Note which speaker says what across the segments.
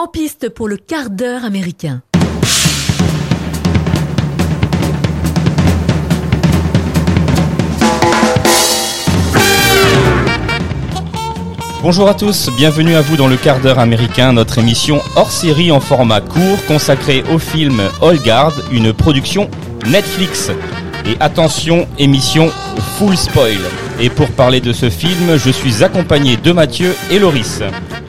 Speaker 1: En piste pour le quart d'heure américain.
Speaker 2: Bonjour à tous, bienvenue à vous dans le quart d'heure américain, notre émission hors série en format court consacrée au film All Guard, une production Netflix. Et attention, émission full spoil. Et pour parler de ce film, je suis accompagné de Mathieu et Loris.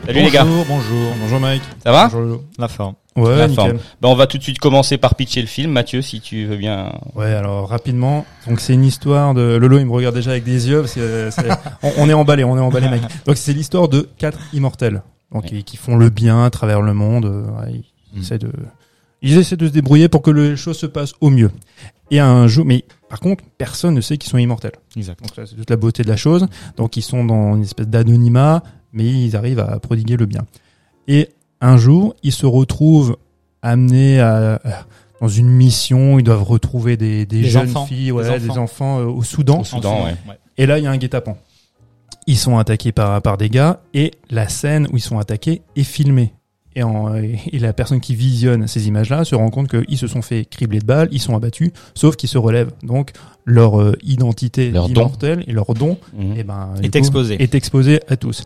Speaker 2: Salut les gars.
Speaker 3: Bonjour, bonjour, bonjour Mike.
Speaker 2: Ça va
Speaker 3: Bonjour Lolo.
Speaker 4: La forme.
Speaker 3: Ouais,
Speaker 2: La
Speaker 3: nickel.
Speaker 2: forme. Ben, on va tout de suite commencer par pitcher le film. Mathieu, si tu veux bien.
Speaker 3: Ouais, alors rapidement, donc c'est une histoire de Lolo, il me regarde déjà avec des yeux parce que c'est- on, on est emballé, on est emballé mec. Donc c'est l'histoire de quatre immortels, donc
Speaker 2: Ouais.
Speaker 3: qui, qui font le bien à travers le monde. ouais, ils,
Speaker 2: Mm.
Speaker 3: essaient de, ils essaient de se débrouiller pour que les choses se passent au mieux. Et un jour, mais par contre, personne ne sait qu'ils sont immortels.
Speaker 4: Exact.
Speaker 3: Donc ça, c'est toute la beauté de la chose. Donc ils sont dans une espèce d'anonymat, mais ils arrivent à prodiguer le bien. Et un jour, ils se retrouvent amenés à, dans une mission. Ils doivent retrouver des, des,
Speaker 4: Des
Speaker 3: jeunes
Speaker 4: enfants.
Speaker 3: filles, ouais,
Speaker 4: Des
Speaker 3: des
Speaker 4: enfants.
Speaker 3: euh, au Soudan.
Speaker 2: Au Soudan, ouais.
Speaker 3: Et là, il y a un guet-apens. Ils sont attaqués par, par des gars et la scène où ils sont attaqués est filmée. Et, en, et la personne qui visionne ces images-là se rend compte qu'ils se sont fait cribler de balles, ils sont abattus, sauf qu'ils se relèvent. Donc leur euh, identité
Speaker 2: Leur don.
Speaker 3: d'immortel et leur don
Speaker 2: Mhm.
Speaker 3: eh ben,
Speaker 4: Est
Speaker 3: coup,
Speaker 4: exposé.
Speaker 3: est exposé à tous.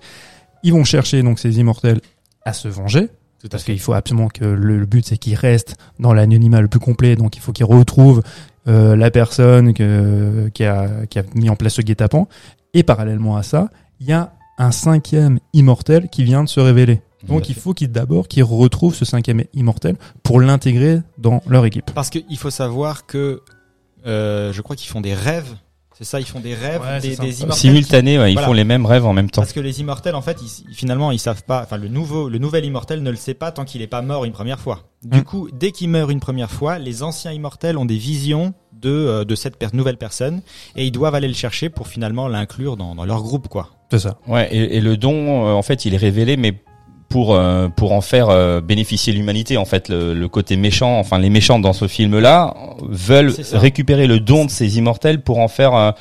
Speaker 3: Ils vont chercher donc ces immortels à se venger
Speaker 4: Tout
Speaker 3: parce qu'il faut absolument que le, le but c'est qu'ils restent dans l'anonymat le plus complet. Donc il faut qu'ils retrouvent euh, la personne que, qui, a, qui a mis en place ce guet-apens. Et parallèlement à ça, il y a un cinquième immortel qui vient de se révéler. Donc il faut qu'ils d'abord qu'ils retrouvent ce cinquième immortel pour l'intégrer dans leur équipe.
Speaker 4: Parce qu'il faut savoir que euh, je crois qu'ils font des rêves. C'est ça, ils font des rêves,
Speaker 3: Ouais,
Speaker 4: des, immortels.
Speaker 2: Simultané, ouais, ils
Speaker 4: Voilà.
Speaker 2: font les mêmes rêves en même temps.
Speaker 4: Parce que les immortels, en fait, ils, finalement, ils savent pas. Enfin, le nouveau, le nouvel immortel ne le sait pas tant qu'il est pas mort une première fois. Du
Speaker 3: Mm.
Speaker 4: coup, dès qu'il meurt une première fois, les anciens immortels ont des visions de euh, de cette per- nouvelle personne et ils doivent aller le chercher pour finalement l'inclure dans, dans leur groupe, quoi.
Speaker 3: C'est ça.
Speaker 2: Ouais, et, et le don, euh, en fait, il est révélé, mais pour euh, pour en faire euh, bénéficier l'humanité. En fait, le, le côté méchant, enfin les méchants dans ce film-là veulent
Speaker 4: C'est ça.
Speaker 2: récupérer le don de ces immortels pour en faire euh,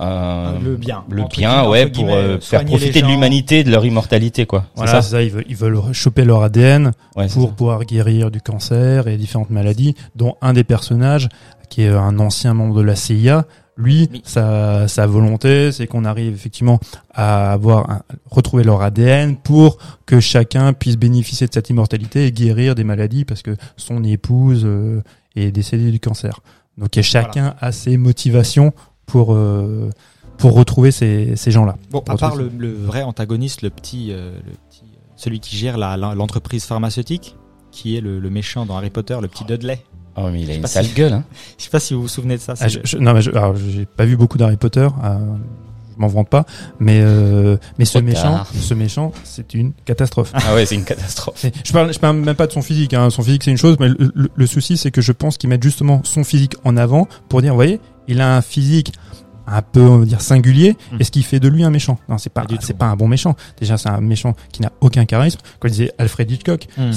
Speaker 2: euh,
Speaker 4: le bien.
Speaker 2: le bien, ouais, pour euh, faire profiter de l'humanité, de leur immortalité, quoi. C'est
Speaker 3: Voilà,
Speaker 2: ça.
Speaker 3: Ils veulent, ils veulent choper leur ADN
Speaker 2: Ouais,
Speaker 3: pour pouvoir guérir du cancer et différentes maladies, dont un des personnages, qui est un ancien membre de la CIA, lui,
Speaker 4: Oui.
Speaker 3: sa, sa volonté, c'est qu'on arrive effectivement à avoir un- retrouver leur ADN pour que chacun puisse bénéficier de cette immortalité et guérir des maladies parce que son épouse euh, est décédée du cancer. Donc et chacun a ses motivations pour euh, pour retrouver ces, ces gens-là.
Speaker 4: Bon, à part le, le vrai antagoniste, le petit, euh, le petit, euh, celui qui gère l'entreprise pharmaceutique, qui est le, le méchant dans Harry Potter, le petit Dudley.
Speaker 2: Oh, mais il a une sale
Speaker 4: si-
Speaker 2: gueule, hein.
Speaker 4: Je sais pas si vous vous souvenez de ça.
Speaker 3: Ah,
Speaker 4: c'est
Speaker 3: je, je- non, mais je, alors, j'ai pas vu beaucoup d'Harry Potter. euh, je m'en vante pas, mais euh, mais ce méchant,
Speaker 2: tard.
Speaker 3: ce méchant, c'est une catastrophe.
Speaker 2: Ah ouais, c'est une catastrophe.
Speaker 3: Je parle, je parle même pas de son physique. Hein. Son physique, c'est une chose, mais le, le- le souci, c'est que je pense qu'ils mettent justement son physique en avant pour dire, vous voyez, il a un physique un peu, on va dire, singulier.
Speaker 4: Mm.
Speaker 3: Est-ce qu'il fait de lui un méchant? Non, c'est pas, c'est
Speaker 4: tout.
Speaker 3: pas un bon méchant. Déjà, c'est un méchant qui n'a aucun charisme. Comme disait Alfred Hitchcock,
Speaker 4: Hmm,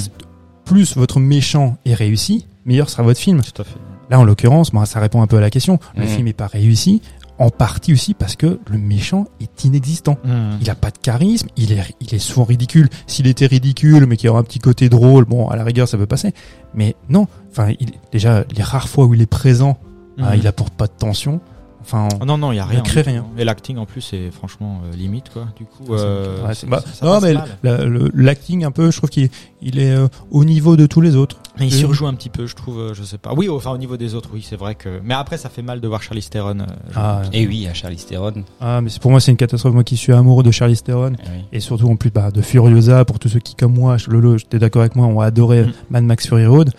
Speaker 3: plus votre méchant est réussi, meilleur sera votre film.
Speaker 4: tout à fait.
Speaker 3: Là, en l'occurrence, ça répond un peu à la question. Le
Speaker 2: Mhm.
Speaker 3: film est pas réussi, en partie aussi parce que le méchant est inexistant.
Speaker 4: Hmm.
Speaker 3: Il a pas de charisme, il est, il est souvent ridicule. S'il était ridicule, mais qu'il y aurait un petit côté drôle, bon, à la rigueur, ça peut passer. Mais non, enfin, il, déjà, les rares fois où il est présent,
Speaker 4: Hmm.
Speaker 3: il apporte pas de tension. Enfin,
Speaker 4: Oh non, non, il y a
Speaker 3: Il
Speaker 4: rien.
Speaker 3: crée rien.
Speaker 4: Et l'acting en plus c'est franchement euh, limite quoi. Du coup, euh,
Speaker 3: ouais,
Speaker 4: c'est-
Speaker 3: c'est- bah,
Speaker 4: ça
Speaker 3: non, mais la- l'acting un peu, je trouve qu'il il est euh, au niveau de tous les autres.
Speaker 4: Mais il
Speaker 3: Euh,
Speaker 4: surjoue un petit peu, je trouve. euh, Je sais pas. Oui, enfin au niveau des autres, oui, c'est vrai que. Mais après, ça fait mal de voir Charlie Theron. euh.
Speaker 3: Ah,
Speaker 2: Et oui, à Charlie Theron.
Speaker 3: ah, mais pour moi, c'est une catastrophe. Moi qui suis amoureux de Charlie Theron,
Speaker 2: Eh oui.
Speaker 3: et surtout en plus bah, de Furiosa pour tous ceux qui comme moi Lolo j'étais d'accord avec moi ont adoré
Speaker 4: Mm.
Speaker 3: Mad Max Fury Road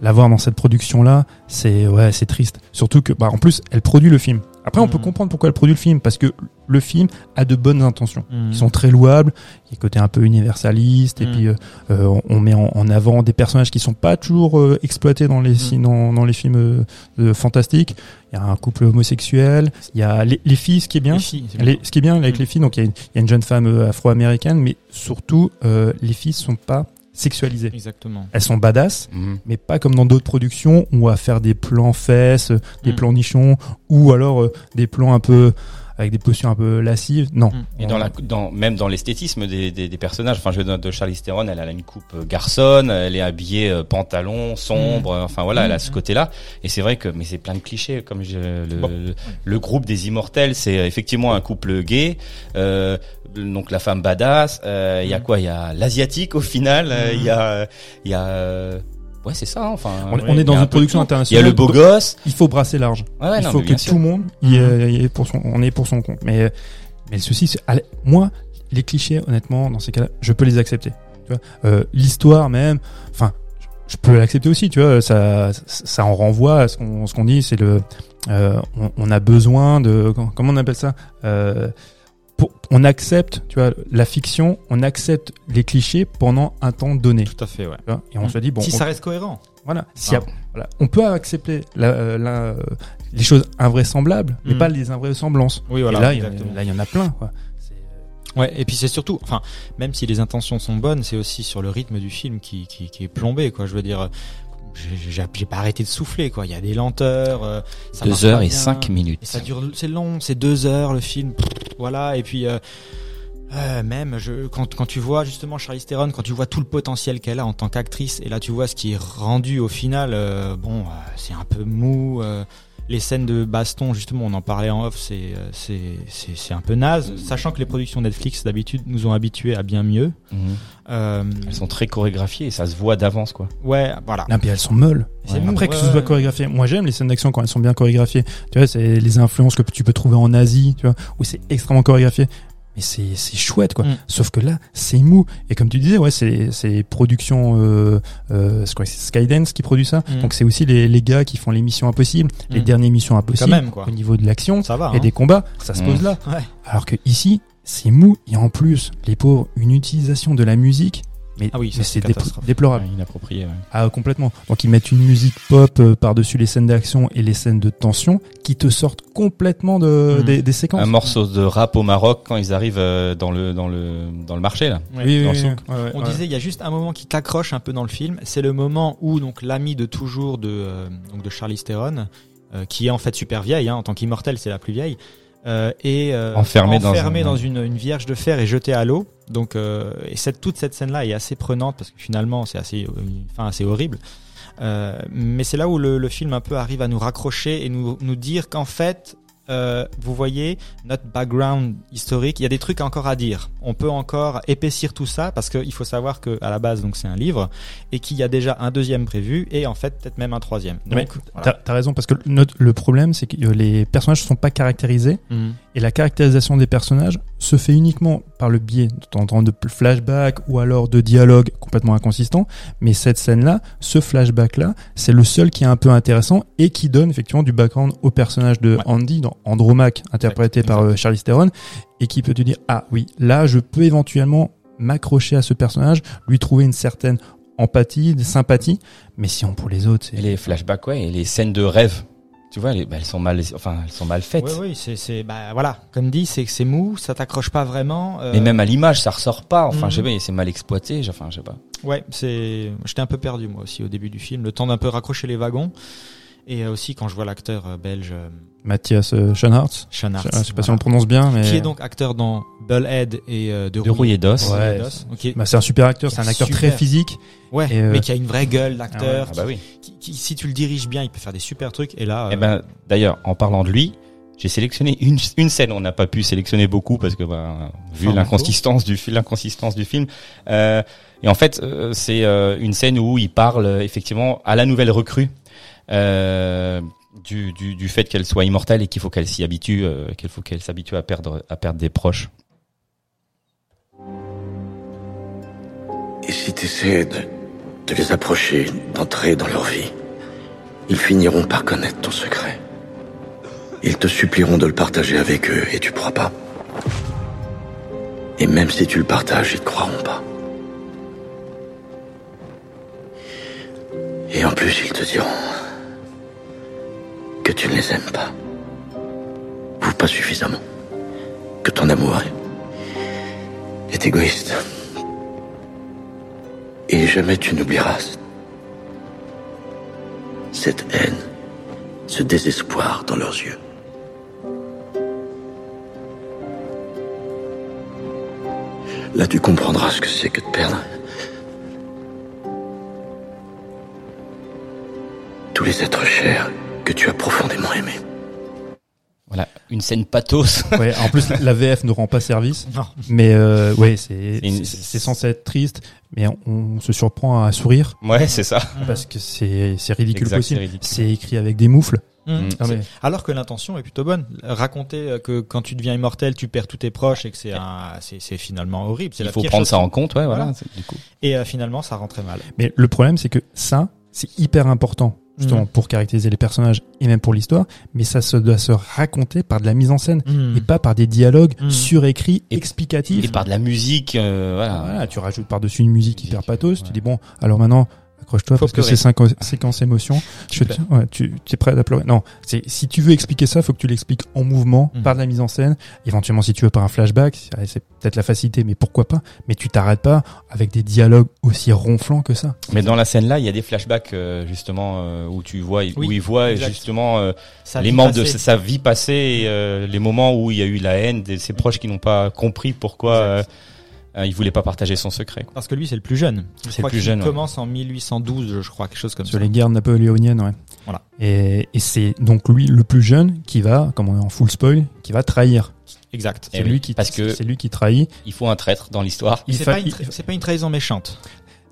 Speaker 3: l'avoir dans cette production là c'est ouais c'est triste surtout que bah en plus elle produit le film après on peut comprendre pourquoi elle produit le film parce que le film a de bonnes intentions
Speaker 4: Mhm.
Speaker 3: qui sont très louables il y a côté un peu universaliste et
Speaker 4: Mm.
Speaker 3: puis euh, euh, on- on met en, en avant des personnages qui sont pas toujours euh, exploités dans les
Speaker 4: Mm.
Speaker 3: dans, dans les films euh, fantastiques il y a un couple homosexuel il y a les, les filles ce qui est bien
Speaker 4: Les filles, bien.
Speaker 3: les- ce qui est bien avec les filles, donc il y, a une- il y a une jeune femme afro-américaine, mais surtout les filles sont pas sexualisées.
Speaker 4: Exactement.
Speaker 3: Elles sont badass,
Speaker 2: Mhm.
Speaker 3: mais pas comme dans d'autres productions où on va faire des plans fesses, des
Speaker 4: Mm.
Speaker 3: plans nichons, ou alors euh, des plans un peu avec des postures un peu lascives. Non.
Speaker 4: Mm.
Speaker 2: Et dans la, dans, même dans l'esthétisme des, des, des personnages, enfin, je de, de Charlize Theron, elle a une coupe euh, garçonne, elle est habillée euh, pantalon sombre, euh, enfin voilà, elle a ce côté-là. Et c'est vrai que, mais c'est plein de clichés, comme je, le,
Speaker 4: Bon.
Speaker 2: le, le groupe des immortels, c'est effectivement un couple gay. Euh, donc la femme badass, euh, il y a quoi? Il y a l'asiatique au final, euh, il y a, il y a, euh, ouais c'est ça. hein, Enfin,
Speaker 3: On,
Speaker 2: ouais,
Speaker 3: on
Speaker 2: il
Speaker 3: est dans
Speaker 2: un
Speaker 3: une production
Speaker 2: tout. Il y
Speaker 3: internationale.
Speaker 2: a le beau gosse.
Speaker 3: Il faut brasser large.
Speaker 2: Ouais, ouais,
Speaker 3: il
Speaker 2: non,
Speaker 3: faut que tout le monde y est, y est pour son, on est pour son compte. Mais, mais le souci, c'est, allez, moi, les clichés, honnêtement, dans ces cas-là, je peux les accepter. Tu vois, euh, l'histoire même, enfin, je- peux l'accepter aussi. Tu vois, ça, ça, ça en renvoie à ce qu'on, ce qu'on dit, c'est le, euh, on, on a besoin de, comment on appelle ça euh, pour, on accepte, tu vois, la fiction, on accepte les clichés pendant un temps donné.
Speaker 4: Tout à fait, ouais.
Speaker 3: et on
Speaker 4: Mm.
Speaker 3: se dit bon,
Speaker 4: si
Speaker 3: on-
Speaker 4: ça reste cohérent.
Speaker 3: voilà, a-
Speaker 4: Ah.
Speaker 3: voilà, on peut accepter la, euh, la, euh, les choses invraisemblables, mais
Speaker 4: Mm.
Speaker 3: pas les invraisemblances.
Speaker 4: Oui,
Speaker 3: et
Speaker 4: voilà.
Speaker 3: là, il y, en a-
Speaker 4: exactement.
Speaker 3: là, il y en a plein. Quoi. C'est-
Speaker 4: Ouais, et puis c'est surtout, enfin, même si les intentions sont bonnes, c'est aussi sur le rythme du film qui, qui, qui est plombé, quoi. Je veux dire, j'ai- pas arrêté de souffler, quoi. Il y a des lenteurs. euh, ça
Speaker 2: Deux heures et
Speaker 4: bien.
Speaker 2: cinq minutes.
Speaker 4: Et ça dure, c'est long, c'est deux heures le film, pff, voilà. Et puis euh, euh, même, je, quand quand tu vois justement Charlize Theron, quand tu vois tout le potentiel qu'elle a en tant qu'actrice, et là tu vois ce qui est rendu au final, euh, bon, c'est un peu mou. Les scènes de baston, justement, on en parlait en off, c'est euh, c'est un peu naze, sachant que les productions Netflix d'habitude nous ont habitués à bien mieux.
Speaker 2: Mhm.
Speaker 4: Euh,
Speaker 2: Elles sont très chorégraphiées et ça se voit d'avance quoi.
Speaker 4: ouais, voilà.
Speaker 3: Non, puis elles sont molles.
Speaker 4: C'est
Speaker 2: Ouais.
Speaker 3: Après que ce soit
Speaker 4: ouais.
Speaker 3: chorégraphié, moi j'aime les scènes d'action quand elles sont bien chorégraphiées. Tu vois, c'est les influences que tu peux trouver en Asie, tu vois, où c'est extrêmement chorégraphié. Mais c'est c'est chouette quoi.
Speaker 4: Mm.
Speaker 3: Sauf que là, c'est mou. Et comme tu disais, ouais, c'est c'est production euh, euh, Skydance qui produit ça.
Speaker 4: Mm.
Speaker 3: Donc c'est aussi les les gars qui font les missions impossibles, les
Speaker 4: Mm.
Speaker 3: dernières missions impossibles.
Speaker 4: même, quoi.
Speaker 3: Au niveau de l'action
Speaker 4: Ça va.
Speaker 3: et
Speaker 4: hein.
Speaker 3: des combats, ça se pose là.
Speaker 4: Ouais.
Speaker 3: Alors que ici, c'est mou et en plus, les pauvres, une utilisation de la musique, mais,
Speaker 4: Ah oui,
Speaker 3: mais
Speaker 4: c'est
Speaker 3: déplorable.
Speaker 2: Ouais, inapproprié. ouais.
Speaker 3: Ah, complètement. Donc ils mettent une musique pop euh, par-dessus les scènes d'action et les scènes de tension qui te sortent complètement de,
Speaker 4: Mhm.
Speaker 3: des, des séquences.
Speaker 2: Un morceau de rap au Maroc quand ils arrivent euh, dans le dans le dans le marché là.
Speaker 4: Ouais.
Speaker 3: Oui, oui,
Speaker 2: dans
Speaker 3: oui,
Speaker 2: le
Speaker 3: oui. Ouais, ouais,
Speaker 4: On
Speaker 3: ouais.
Speaker 4: disait il y a juste un moment qui t'accroche un peu dans le film, c'est le moment où donc l'ami de toujours de euh, donc de Charlize Theron, euh, qui est en fait super vieille, hein, en tant qu'immortelle c'est la plus vieille, euh, est euh,
Speaker 2: Enfermée dans
Speaker 4: enfermée
Speaker 2: un-
Speaker 4: dans une, une vierge de fer et jetée à l'eau. Donc euh, et cette toute cette scène là est assez prenante parce que finalement c'est assez une fin assez horrible. Euh, mais c'est là où le, le film un peu arrive à nous raccrocher et nous nous dire qu'en fait euh, vous voyez notre background historique, il y a des trucs encore à dire. On peut encore épaissir tout ça parce qu'il faut savoir que à la base donc c'est un livre et qu'il y a déjà un deuxième prévu et en fait peut-être même un troisième. Donc voilà.
Speaker 3: T'as raison parce que notre- le problème c'est que euh, les personnages ne sont pas caractérisés
Speaker 4: Mhm.
Speaker 3: et la caractérisation des personnages se fait uniquement par le biais de flashbacks ou alors de dialogues complètement inconsistants. Mais cette scène-là, ce flashback-là, c'est le seul qui est un peu intéressant et qui donne effectivement du background au personnage de
Speaker 4: Ouais.
Speaker 3: Andy dans Andromaque, interprété par euh, Charlize Theron, et qui peut te dire ah oui, là je peux éventuellement m'accrocher à ce personnage, lui trouver une certaine empathie, de sympathie. Mais si on pour les autres,
Speaker 2: Et
Speaker 3: c'est
Speaker 2: les flashbacks ouais et les scènes de rêve. Tu vois, les, bah, elles sont mal enfin elles sont mal faites.
Speaker 4: Oui, oui, c'est, c'est, bah voilà, comme dit, c'est que c'est mou, ça t'accroche pas vraiment. euh,
Speaker 2: Et même à l'image, ça ressort pas. Enfin,
Speaker 4: Mhm.
Speaker 2: je sais pas, c'est mal exploité. j'ai- Enfin, je sais pas.
Speaker 4: Ouais, c'est, j'étais un peu perdu moi aussi au début du film, le temps d'un peu raccrocher les wagons. Et euh, aussi quand je vois l'acteur euh, belge euh,
Speaker 3: Mathias Schoenhardt.
Speaker 4: Sean
Speaker 3: Je sais pas si on le prononce bien, mais
Speaker 4: qui est donc acteur dans Bullhead et euh, de,
Speaker 2: De rouille et d'os.
Speaker 3: Ouais. bah, c'est un super acteur, c'est un acteur
Speaker 4: Super.
Speaker 3: très physique.
Speaker 4: ouais,
Speaker 3: et, euh,
Speaker 4: mais qui a une vraie gueule d'acteur.
Speaker 2: Ah bah oui.
Speaker 4: qui, qui, si tu le diriges bien, il peut faire des super trucs. Et là,
Speaker 2: Eh ben, d'ailleurs, en parlant de lui, j'ai sélectionné une, une scène. On n'a pas pu sélectionner beaucoup parce que, bah, vu l'inconsistance du, l'inconsistance du film. Euh, et en fait, euh, c'est euh, une scène où il parle effectivement à la nouvelle recrue. Euh, du, du, du fait qu'elle soit immortelle et qu'il faut qu'elle s'y habitue, euh, qu'il faut qu'elle s'habitue à perdre, à perdre des proches.
Speaker 5: Et si tu essaies de, de les approcher, d'entrer dans leur vie, ils finiront par connaître ton secret. Ils te supplieront de le partager avec eux et tu pourras pas. Et même si tu le partages, ils te croiront pas. Et en plus, ils te diront tu ne les aimes pas. Ou pas suffisamment. Que ton amour est, égoïste. Et jamais tu n'oublieras cette haine, ce désespoir dans leurs yeux. Là, tu comprendras ce que c'est que de perdre. Tous les êtres chers que tu as profondément aimés.
Speaker 2: Voilà, une scène pathos.
Speaker 3: Ouais, en plus, la VF ne rend pas service.
Speaker 4: Non.
Speaker 3: Mais euh, ouais, c'est
Speaker 2: C'est une-
Speaker 3: censé être triste, mais on, on se surprend à sourire
Speaker 2: ouais, c'est ça.
Speaker 3: parce que c'est c'est ridicule
Speaker 2: Exact, c'est
Speaker 3: possible.
Speaker 2: ridicule.
Speaker 3: C'est écrit avec des moufles.
Speaker 4: Mm.
Speaker 3: Non, mais-
Speaker 4: Alors que l'intention est plutôt bonne. Raconter euh, que quand tu deviens immortel, tu perds tous tes proches et que c'est un, c'est, c'est finalement horrible.
Speaker 2: Il
Speaker 4: la
Speaker 2: faut prendre
Speaker 4: chose.
Speaker 2: ça en compte, ouais, voilà.
Speaker 4: Voilà.
Speaker 2: c'est- Du coup.
Speaker 4: Et euh, finalement, ça rend très mal.
Speaker 3: Mais le problème, c'est que ça, c'est hyper important justement
Speaker 4: Mhm.
Speaker 3: pour caractériser les personnages et même pour l'histoire. Mais ça se doit se raconter par de la mise en scène et pas par des dialogues
Speaker 4: Mhm.
Speaker 3: surécrits,
Speaker 2: Et-
Speaker 3: explicatifs.
Speaker 2: Et par de la musique, euh, voilà.
Speaker 3: Voilà, tu rajoutes par-dessus une musique hyper pathos. Tu dis bon, alors maintenant, accroche-toi
Speaker 4: Faut
Speaker 3: parce que c'est cinq séquences émotions.
Speaker 4: Tu
Speaker 3: Je- ouais, tu es prêt à pleurer. Non, c'est si tu veux expliquer ça, faut que tu l'expliques en mouvement,
Speaker 4: Mhm.
Speaker 3: par de la mise en scène. Éventuellement, si tu veux par un flashback, c'est peut-être la facilité, mais pourquoi pas? Mais tu t'arrêtes pas avec des dialogues aussi ronflants que ça.
Speaker 2: Mais dans la scène là, il y a des flashbacks euh, justement euh, où tu vois, où il voit
Speaker 4: exact.
Speaker 2: justement euh, les membres de sa vie passée, et, euh, les moments où il y a eu la haine de ses proches qui n'ont pas compris pourquoi euh, il voulait pas partager son secret. quoi.
Speaker 4: Parce que lui, c'est le plus jeune. Je
Speaker 2: C'est le plus jeune, ouais.
Speaker 4: commence en 1812, je crois, quelque chose comme
Speaker 3: Sur
Speaker 4: ça.
Speaker 3: les guerres napoléoniennes, ouais.
Speaker 4: Voilà.
Speaker 3: Et, et c'est donc lui le plus jeune qui va, comme on est en full spoil, qui va trahir.
Speaker 4: Exact.
Speaker 3: C'est
Speaker 2: oui,
Speaker 3: lui qui
Speaker 2: parce que-
Speaker 3: c'est lui qui trahit.
Speaker 2: Il faut un traître dans l'histoire,
Speaker 3: Il
Speaker 4: C'est
Speaker 3: fa-
Speaker 4: pas, une
Speaker 3: il-
Speaker 4: tra- c'est pas une trahison méchante.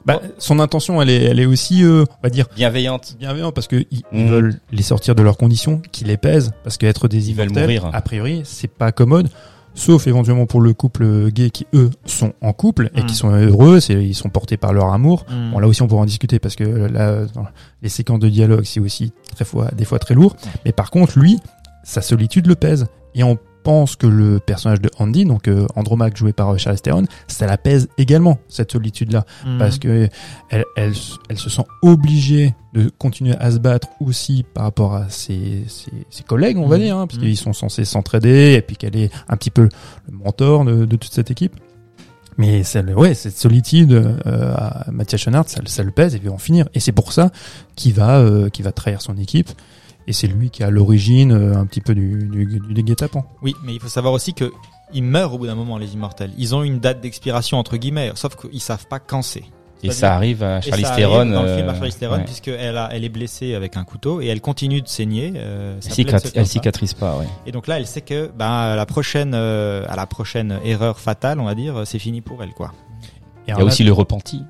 Speaker 3: Bah, son intention, elle est, elle est aussi, euh, on va dire,
Speaker 2: bienveillante.
Speaker 3: bienveillante parce que ils,
Speaker 2: Mhm.
Speaker 3: veulent les sortir de leurs conditions, qui les pèsent, parce qu'être des
Speaker 2: Ils veulent
Speaker 3: immortels,
Speaker 2: mourir.
Speaker 3: a priori, c'est pas commode. Sauf éventuellement pour le couple gay qui eux sont en couple et qui sont heureux, ils sont portés par leur amour.
Speaker 4: Mm.
Speaker 3: Bon là aussi on pourra en discuter parce que là dans les séquences de dialogue c'est aussi très fois des fois très lourd. Mais par contre lui sa solitude le pèse et on pense que le personnage de Andy donc euh, Andromaque joué par euh, Charlize Theron ça la pèse également cette solitude là
Speaker 4: Mm.
Speaker 3: parce que elle, elle, elle se sent obligée de continuer à se battre aussi par rapport à ses, ses, ses collègues, on va
Speaker 4: Mhm.
Speaker 3: dire, hein, parce
Speaker 4: Mhm.
Speaker 3: qu'ils sont censés s'entraider et puis qu'elle est un petit peu le mentor de, de toute cette équipe. Mais ça, ouais, cette solitude euh, à Mathias Schoenaerts, ça, le- ça le pèse et va en finir. Et c'est pour ça qu'il va, euh, qu'il va trahir son équipe. Et c'est lui qui est à l'origine euh, un petit peu du, du, du, du guet-apens.
Speaker 4: Oui, mais il faut savoir aussi que ils meurent au bout d'un moment, les immortels. Ils ont une date d'expiration entre guillemets, sauf qu'ils savent pas quand c'est.
Speaker 2: Et ça arrive à Charlize Theron.
Speaker 4: dans le
Speaker 2: euh,
Speaker 4: film à Charlize Theron,
Speaker 2: ouais.
Speaker 4: puisqu'elle a, elle est blessée avec un couteau et elle continue de saigner. Euh,
Speaker 2: Elle, cicatri- elle cicatrise pas, ouais.
Speaker 4: Et donc là, elle sait que, bah, à la prochaine, euh, à la prochaine erreur fatale, on va dire, c'est fini pour elle, quoi.
Speaker 3: Et
Speaker 2: Il y a aussi le repenti.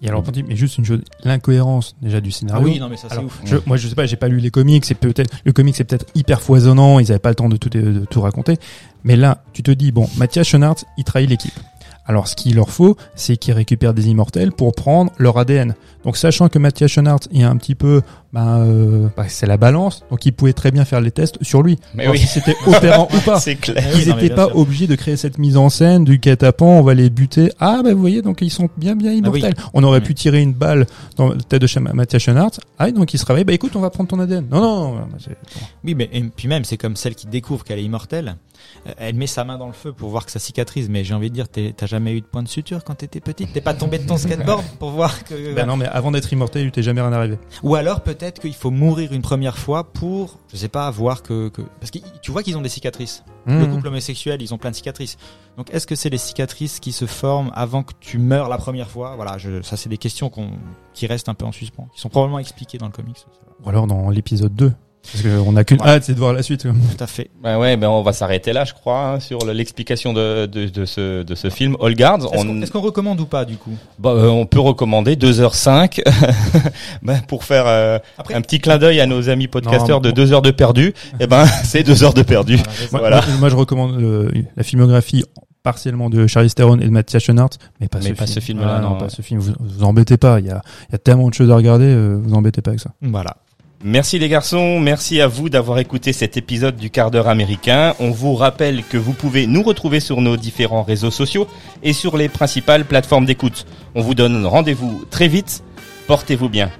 Speaker 3: Il y a le repenti, mais juste une chose, l'incohérence déjà du scénario.
Speaker 4: non, mais ça,
Speaker 3: Alors,
Speaker 4: ouf.
Speaker 3: Je, moi, je sais pas, j'ai pas lu les comics. C'est peut-être le comic, c'est peut-être hyper foisonnant. Ils avaient pas le temps de tout, de tout raconter. Mais là, tu te dis bon, Mathias Schoenaerts, il trahit l'équipe. Alors, ce qu'il leur faut, c'est qu'ils récupèrent des immortels pour prendre leur ADN. Donc, sachant que Mathias Schoenaerts est un petit peu, ben, euh, bah, c'est la balance. Donc, il pouvait très bien faire les tests sur lui.
Speaker 2: Mais oui.
Speaker 3: si c'était opérant ou pas.
Speaker 2: C'est clair.
Speaker 3: Ils n'étaient pas
Speaker 4: sûr.
Speaker 3: obligés de créer cette mise en scène du guet-apens, on va les buter. Ah, bah, vous voyez, donc ils sont bien, bien immortels. On aurait
Speaker 4: Mm.
Speaker 3: pu tirer une balle dans la tête de Mathias Schoenaerts. Ah, donc il se réveille, bah écoute, on va prendre ton ADN. Non, non, non, bah,
Speaker 4: Oui, mais et puis même, c'est comme celle qui découvre qu'elle est immortelle. Euh, Elle met sa main dans le feu pour voir que ça cicatrise. Mais j'ai envie de dire, t'es- t'as jamais eu de point de suture quand t'étais petite? T'es pas tombé de ton skateboard pour voir que.
Speaker 3: Ben non, mais avant d'être immortel, il t'est jamais rien arrivé.
Speaker 4: Ou alors peut-être qu'il faut mourir une première fois pour, je sais pas, voir que, que... parce que tu vois qu'ils ont des cicatrices. Le
Speaker 3: Mmh.
Speaker 4: couple homosexuel, ils ont plein de cicatrices. Donc est-ce que c'est les cicatrices qui se forment avant que tu meurs la première fois? Voilà, je, ça c'est des questions qu'on, qui restent un peu en suspens, qui sont probablement expliquées dans le comics.
Speaker 3: Ou alors dans l'épisode 2. Parce qu'on a qu'une hâte, c'est de voir la suite. quoi.
Speaker 4: Tout à fait.
Speaker 2: Bah ouais, ben on va s'arrêter là, je crois, hein, sur le- l'explication de, de, de ce, de ce film All Guards.
Speaker 4: Est-ce qu'on,
Speaker 2: On,
Speaker 4: est-ce qu'on recommande ou pas du coup?
Speaker 2: Bah, euh, on peut recommander 2h05 ben, pour faire euh,
Speaker 4: Après,
Speaker 2: un petit clin d'œil à nos amis podcasteurs
Speaker 3: Non,
Speaker 2: de 2 heures de perdu. Eh ben, c'est 2 heures de perdu.
Speaker 3: Moi,
Speaker 2: Voilà.
Speaker 3: moi, moi, je recommande euh, la filmographie partiellement de Charlize Theron et de Mathias Schoenaerts, mais pas
Speaker 2: Mais
Speaker 3: ce
Speaker 2: pas
Speaker 3: film.
Speaker 2: ce film-là,
Speaker 3: Ah,
Speaker 2: non,
Speaker 3: pas
Speaker 2: ouais.
Speaker 3: ce film. Vous, vous embêtez pas. Il y a, il y a tellement de choses à regarder. euh, vous embêtez pas avec ça.
Speaker 4: Voilà.
Speaker 2: Merci les garçons, merci à vous d'avoir écouté cet épisode du quart d'heure américain. On vous rappelle que vous pouvez nous retrouver sur nos différents réseaux sociaux et sur les principales plateformes d'écoute. On vous donne rendez-vous très vite. Portez-vous bien.